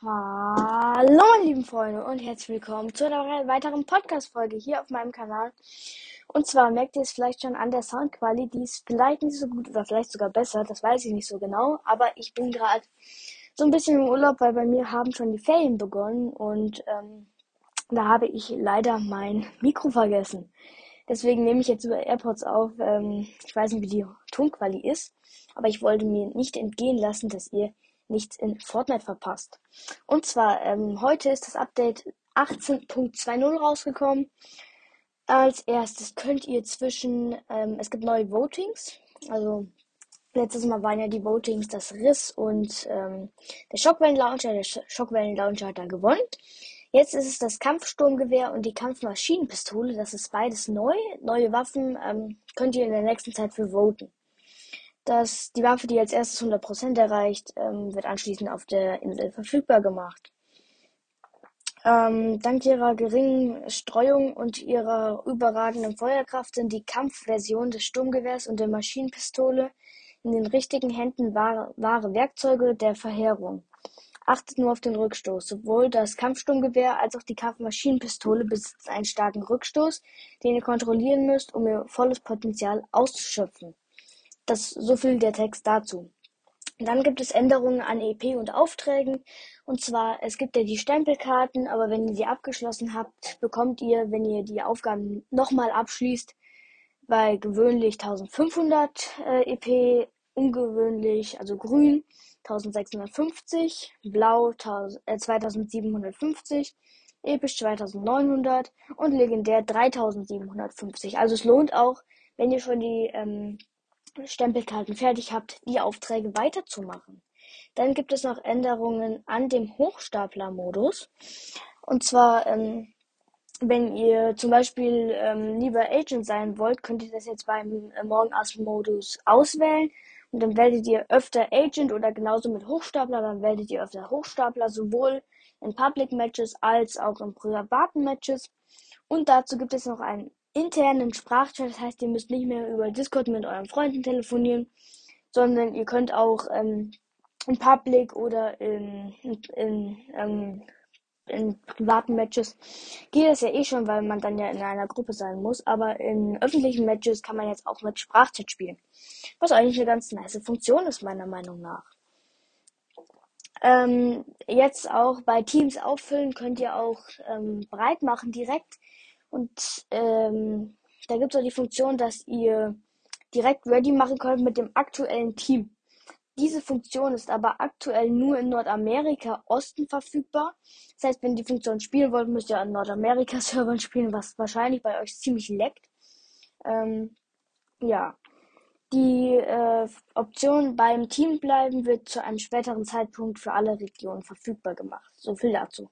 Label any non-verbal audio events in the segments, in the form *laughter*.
Hallo meine lieben Freunde und herzlich willkommen zu einer weiteren Podcast-Folge hier auf meinem Kanal. Und zwar merkt ihr es vielleicht schon an der Soundqualität, die ist vielleicht nicht so gut oder vielleicht sogar besser, das weiß ich nicht so genau, aber ich bin gerade so ein bisschen im Urlaub, weil bei mir haben schon die Ferien begonnen und ähm, da habe ich leider mein Mikro vergessen. Deswegen nehme ich jetzt über AirPods auf. Ähm, ich weiß nicht, wie die Tonqualität ist, aber ich wollte mir nicht entgehen lassen, dass ihr nichts in Fortnite verpasst. Und zwar, ähm, heute ist das Update 18.20 rausgekommen. Als erstes könnt ihr zwischen, ähm, es gibt neue Votings. Also letztes Mal waren ja die Votings das Riss und ähm, der Schockwellen-Launcher. Der Sch Schockwellen-Launcher hat da gewonnen. Jetzt ist es das Kampfsturmgewehr und die Kampfmaschinenpistole. Das ist beides neu. Neue Waffen ähm, könnt ihr in der nächsten Zeit für voten. Das, die Waffe, die als erstes 100% erreicht, ähm, wird anschließend auf der Insel verfügbar gemacht. Ähm, dank ihrer geringen Streuung und ihrer überragenden Feuerkraft sind die Kampfversionen des Sturmgewehrs und der Maschinenpistole in den richtigen Händen wahre, wahre Werkzeuge der Verheerung. Achtet nur auf den Rückstoß. Sowohl das Kampfsturmgewehr als auch die Kampfmaschinenpistole besitzen einen starken Rückstoß, den ihr kontrollieren müsst, um ihr volles Potenzial auszuschöpfen. Das so viel der Text dazu. Dann gibt es Änderungen an EP und Aufträgen. Und zwar, es gibt ja die Stempelkarten, aber wenn ihr die abgeschlossen habt, bekommt ihr, wenn ihr die Aufgaben nochmal abschließt, bei gewöhnlich 1500 äh, EP, ungewöhnlich, also grün, 1650, blau 2750, äh, episch 2900 und legendär 3750. Also es lohnt auch, wenn ihr schon die ähm, Stempelkarten fertig habt, die Aufträge weiterzumachen. Dann gibt es noch Änderungen an dem Hochstapler-Modus. Und zwar, ähm, wenn ihr zum Beispiel ähm, lieber Agent sein wollt, könnt ihr das jetzt beim äh, Morgenass-Modus auswählen und dann werdet ihr öfter Agent oder genauso mit Hochstapler, dann werdet ihr öfter Hochstapler, sowohl in Public Matches als auch in privaten Matches. Und dazu gibt es noch einen internen Sprachchat, das heißt, ihr müsst nicht mehr über Discord mit euren Freunden telefonieren, sondern ihr könnt auch ähm, in Public oder in, in, ähm, in privaten Matches geht das ja eh schon, weil man dann ja in einer Gruppe sein muss. Aber in öffentlichen Matches kann man jetzt auch mit Sprachchat spielen. Was eigentlich eine ganz nice Funktion ist, meiner Meinung nach. Ähm, jetzt auch bei Teams auffüllen könnt ihr auch ähm, breit machen direkt. Und ähm, da gibt es auch die Funktion, dass ihr direkt ready machen könnt mit dem aktuellen Team. Diese Funktion ist aber aktuell nur in Nordamerika Osten verfügbar. Das heißt, wenn ihr die Funktion spielen wollt, müsst ihr an Nordamerika-Servern *laughs* spielen, was wahrscheinlich bei euch ziemlich leckt. Ähm, ja. Die äh, Option beim Team bleiben wird zu einem späteren Zeitpunkt für alle Regionen verfügbar gemacht. So viel dazu.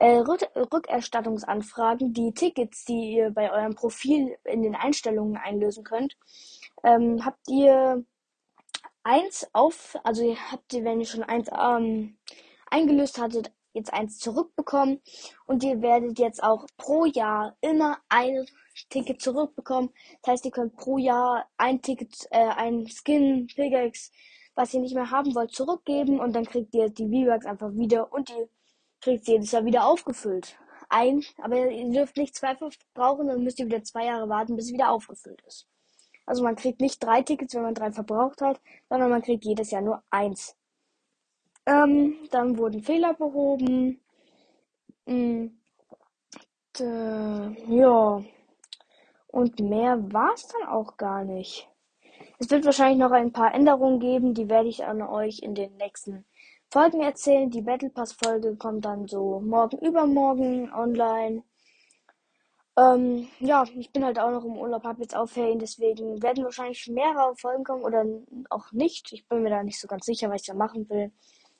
Äh, Rück Rückerstattungsanfragen, die Tickets, die ihr bei eurem Profil in den Einstellungen einlösen könnt, ähm, habt ihr eins auf, also habt ihr, wenn ihr schon eins ähm, eingelöst hattet, jetzt eins zurückbekommen und ihr werdet jetzt auch pro Jahr immer ein Ticket zurückbekommen. Das heißt, ihr könnt pro Jahr ein Ticket, äh, ein Skin, Pickaxe, was ihr nicht mehr haben wollt, zurückgeben und dann kriegt ihr die V-Bucks einfach wieder und ihr kriegt jedes Jahr wieder aufgefüllt. Ein, aber ihr dürft nicht zwei verbrauchen, dann müsst ihr wieder zwei Jahre warten, bis es wieder aufgefüllt ist. Also man kriegt nicht drei Tickets, wenn man drei verbraucht hat, sondern man kriegt jedes Jahr nur eins. Ähm, dann wurden Fehler behoben. Und, äh, ja. Und mehr war es dann auch gar nicht. Es wird wahrscheinlich noch ein paar Änderungen geben, die werde ich an euch in den nächsten Folgen erzählen. Die Battle Pass Folge kommt dann so morgen übermorgen online. Ähm, ja, ich bin halt auch noch im Urlaub, habe jetzt auch deswegen werden wahrscheinlich mehrere Folgen kommen oder auch nicht. Ich bin mir da nicht so ganz sicher, was ich da machen will.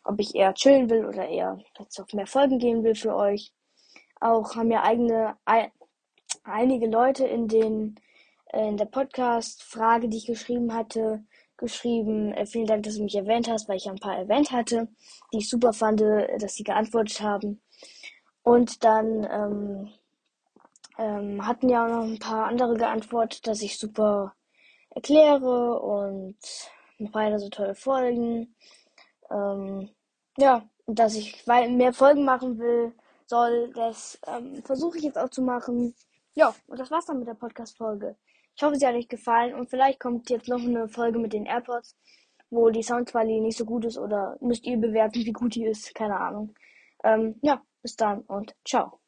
Ob ich eher chillen will oder eher jetzt auf mehr Folgen gehen will für euch. Auch haben ja eigene, einige Leute in den, äh, in der Podcast-Frage, die ich geschrieben hatte, geschrieben. Äh, vielen Dank, dass du mich erwähnt hast, weil ich ja ein paar erwähnt hatte, die ich super fand, äh, dass sie geantwortet haben. Und dann, ähm, ähm, hatten ja auch noch ein paar andere geantwortet, dass ich super erkläre und noch weiter so tolle Folgen. Ähm, ja, dass ich mehr Folgen machen will, soll. Das ähm, versuche ich jetzt auch zu machen. Ja, und das war's dann mit der Podcast-Folge. Ich hoffe, sie hat euch gefallen und vielleicht kommt jetzt noch eine Folge mit den AirPods, wo die Soundqualität nicht so gut ist oder müsst ihr bewerten, wie gut die ist. Keine Ahnung. Ähm, ja, bis dann und ciao.